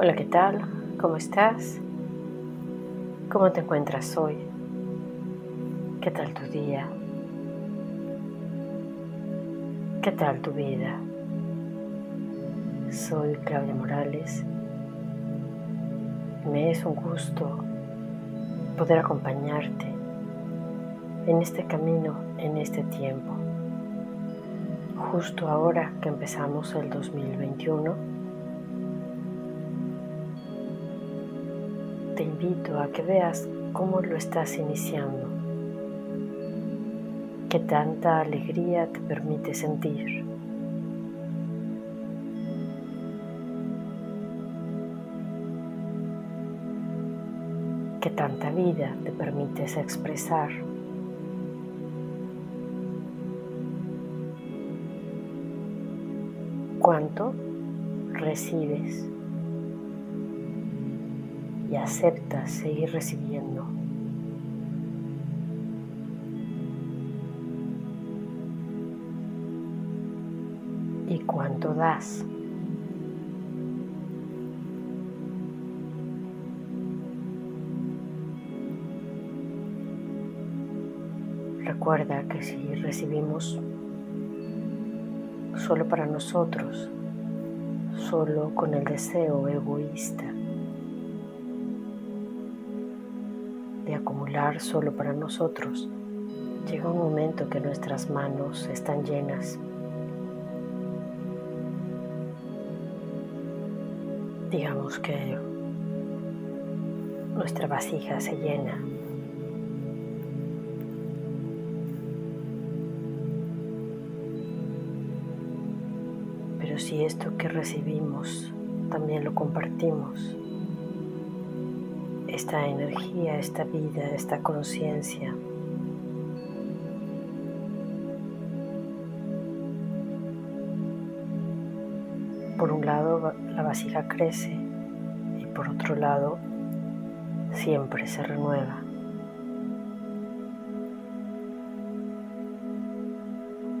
Hola, ¿qué tal? ¿Cómo estás? ¿Cómo te encuentras hoy? ¿Qué tal tu día? ¿Qué tal tu vida? Soy Claudia Morales. Me es un gusto poder acompañarte en este camino, en este tiempo. Justo ahora que empezamos el 2021, invito a que veas cómo lo estás iniciando, qué tanta alegría te permite sentir. qué tanta vida te permites expresar. ¿Cuánto recibes? Y aceptas seguir recibiendo. ¿Y cuánto das? Recuerda que si recibimos solo para nosotros, solo con el deseo egoísta acumular solo para nosotros, llega un momento que nuestras manos están llenas. Digamos que nuestra vasija se llena. Pero si esto que recibimos también lo compartimos, esta energía, esta vida, esta conciencia. Por un lado la vasija crece y por otro lado siempre se renueva.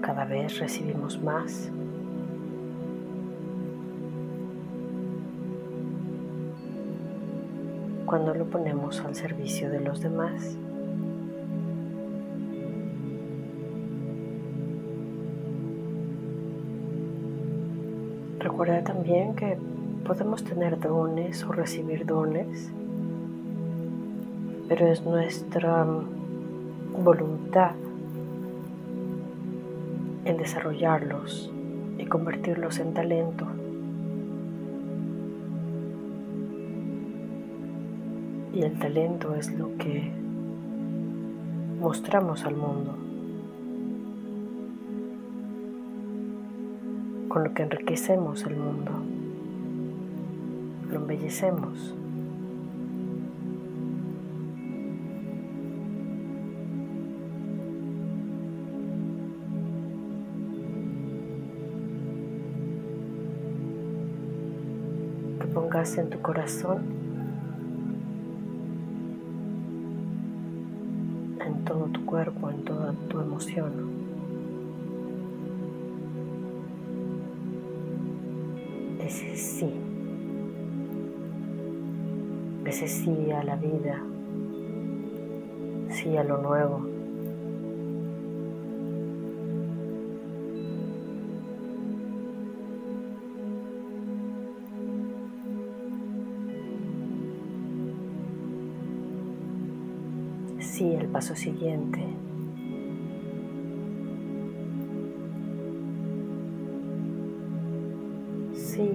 Cada vez recibimos más cuando lo ponemos al servicio de los demás. Recuerda también que podemos tener dones o recibir dones, pero es nuestra voluntad el desarrollarlos y convertirlos en talento. Y el talento es lo que mostramos al mundo, con lo que enriquecemos el mundo, lo embellecemos. Que pongas en tu corazón cuerpo, en toda tu emoción. Ese sí, ese sí a la vida, sí a lo nuevo. Paso siguiente. Sí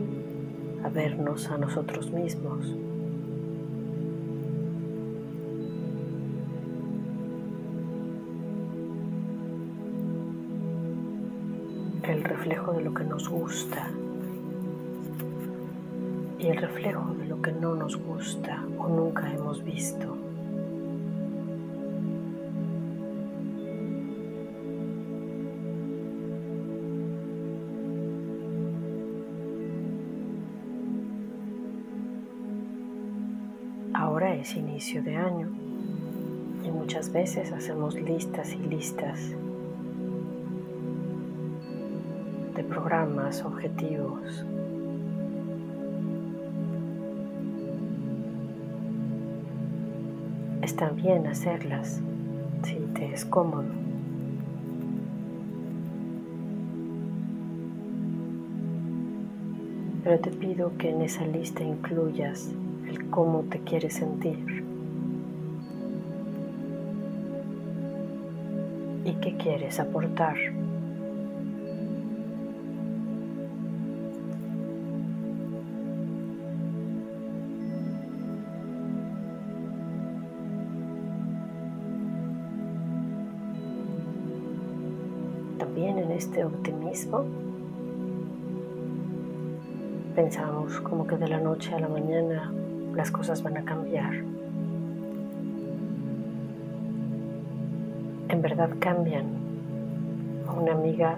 a vernos a nosotros mismos. El reflejo de lo que nos gusta y el reflejo de lo que no nos gusta o nunca hemos visto. es inicio de año y muchas veces hacemos listas y listas de programas, objetivos. Está bien hacerlas si te es cómodo. Pero te pido que en esa lista incluyas el cómo te quieres sentir y qué quieres aportar. También en este optimismo pensamos como que de la noche a la mañana las cosas van a cambiar. En verdad cambian. Una amiga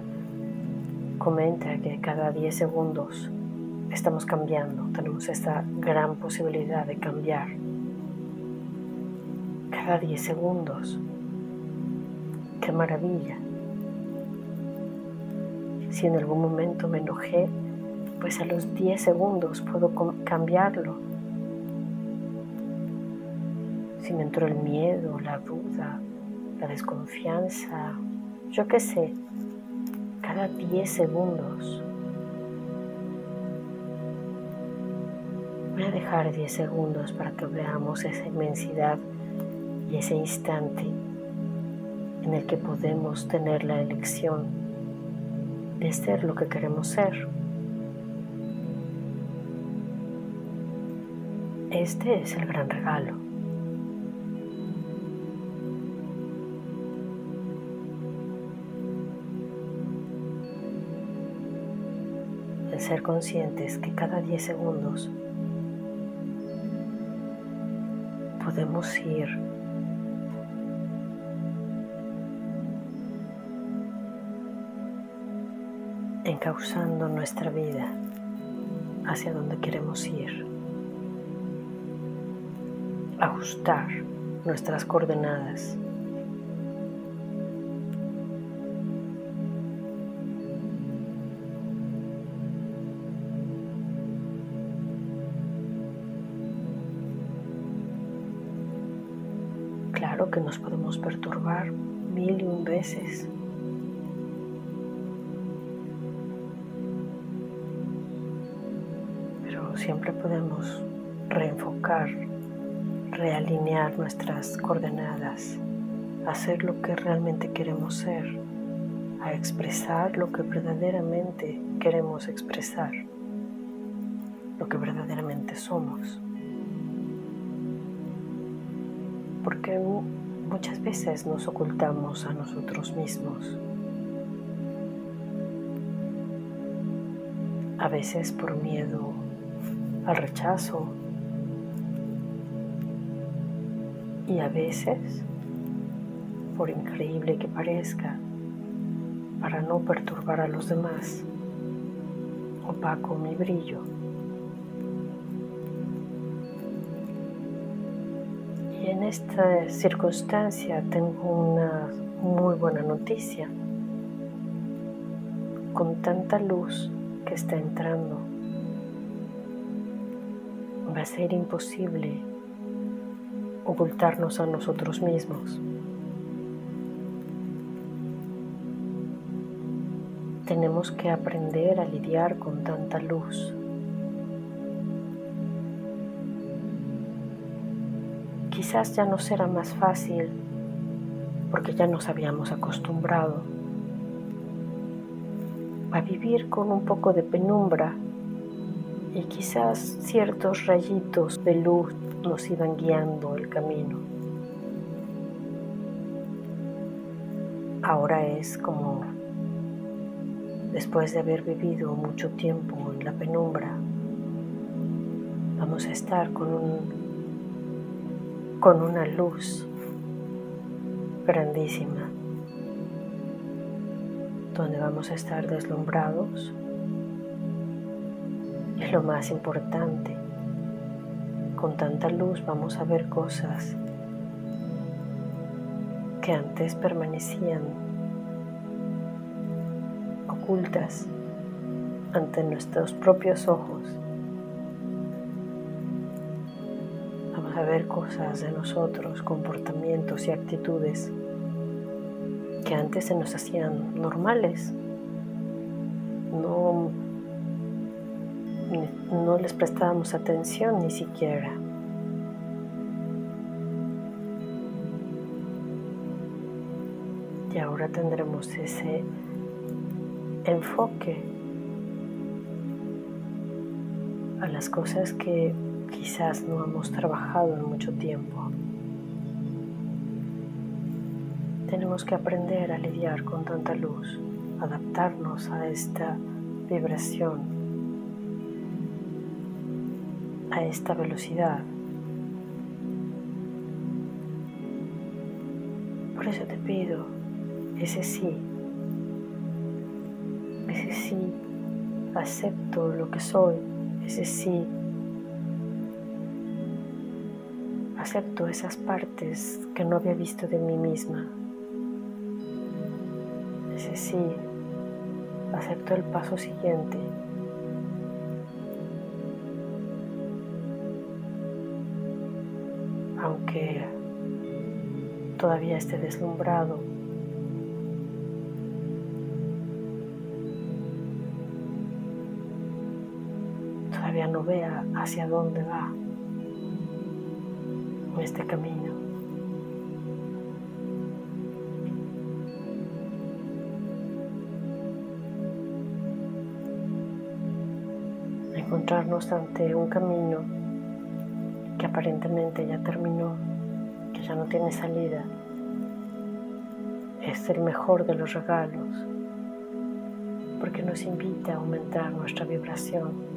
comenta que cada 10 segundos estamos cambiando, tenemos esta gran posibilidad de cambiar. Cada 10 segundos. ¡Qué maravilla! Si en algún momento me enojé, pues a los 10 segundos puedo cambiarlo. Si me entró el miedo, la duda, la desconfianza, yo qué sé, cada 10 segundos. Voy a dejar 10 segundos para que veamos esa inmensidad y ese instante en el que podemos tener la elección de ser lo que queremos ser. Este es el gran regalo. Ser conscientes que cada 10 segundos podemos ir encauzando nuestra vida hacia donde queremos ir ajustar nuestras coordenadas. Que nos podemos perturbar mil y un veces. Pero siempre podemos reenfocar realinear nuestras coordenadas, hacer lo que realmente queremos ser, a expresar lo que verdaderamente queremos expresar, lo que verdaderamente somos. Porque muchas veces nos ocultamos a nosotros mismos. A veces por miedo al rechazo, Y a veces, por increíble que parezca, para no perturbar a los demás, opaco mi brillo. Esta circunstancia tengo una muy buena noticia. Con tanta luz que está entrando, va a ser imposible ocultarnos a nosotros mismos. Tenemos que aprender a lidiar con tanta luz. Quizás ya no será más fácil porque ya nos habíamos acostumbrado a vivir con un poco de penumbra y quizás ciertos rayitos de luz nos iban guiando el camino. Ahora es como después de haber vivido mucho tiempo en la penumbra, vamos a estar con un con una luz grandísima donde vamos a estar deslumbrados y lo más importante con tanta luz vamos a ver cosas que antes permanecían ocultas ante nuestros propios ojos. Ver cosas de nosotros, comportamientos y actitudes que antes se nos hacían normales. No, no les prestábamos atención ni siquiera. Y ahora tendremos ese enfoque a las cosas que quizás no hemos trabajado en mucho tiempo. Tenemos que aprender a lidiar con tanta luz, adaptarnos a esta vibración, a esta velocidad. Por eso te pido ese sí, ese sí, acepto lo que soy, ese sí, acepto esas partes que no había visto de mí misma, ese sí, acepto el paso siguiente. Aunque todavía esté deslumbrado. Todavía no vea hacia dónde va este camino. Encontrarnos ante un camino que aparentemente ya terminó que ya no tiene salida, es el mejor de los regalos, porque nos invita a aumentar nuestra vibración.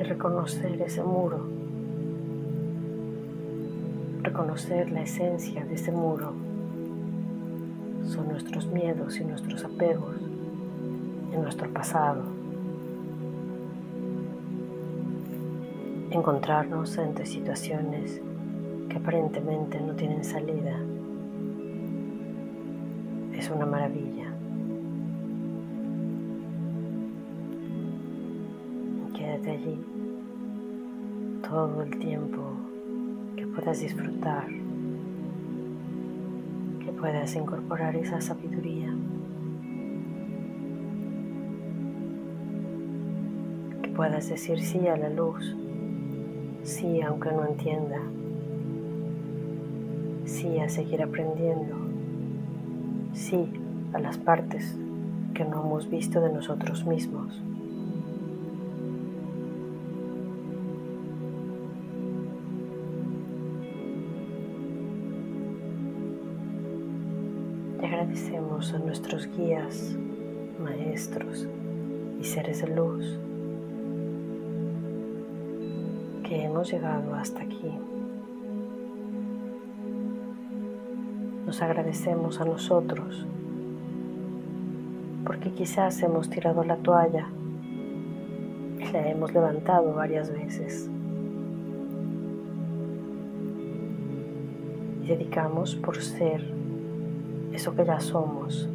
Y reconocer ese muro, reconocer la esencia de ese muro son nuestros miedos y nuestros apegos en nuestro pasado. Encontrarnos ante situaciones que aparentemente no tienen salida es una maravilla. Quédate allí todo el tiempo que puedas disfrutar puedas incorporar esa sabiduría. Que puedas decir sí a la luz, sí aunque no entienda, sí a seguir aprendiendo, sí a las partes que no hemos visto de nosotros mismos. Agradecemos a nuestros guías, maestros y seres de luz que hemos llegado hasta aquí. Nos agradecemos a nosotros porque quizás hemos tirado la toalla y la hemos levantado varias veces. Y dedicamos por ser eso que ya somos,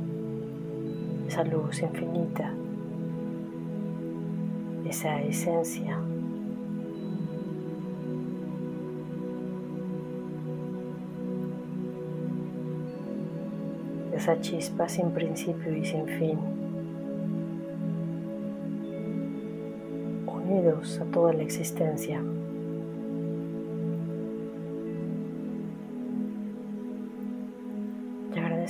esa luz infinita, esa esencia. Esa chispa sin principio y sin fin, unidos a toda la existencia.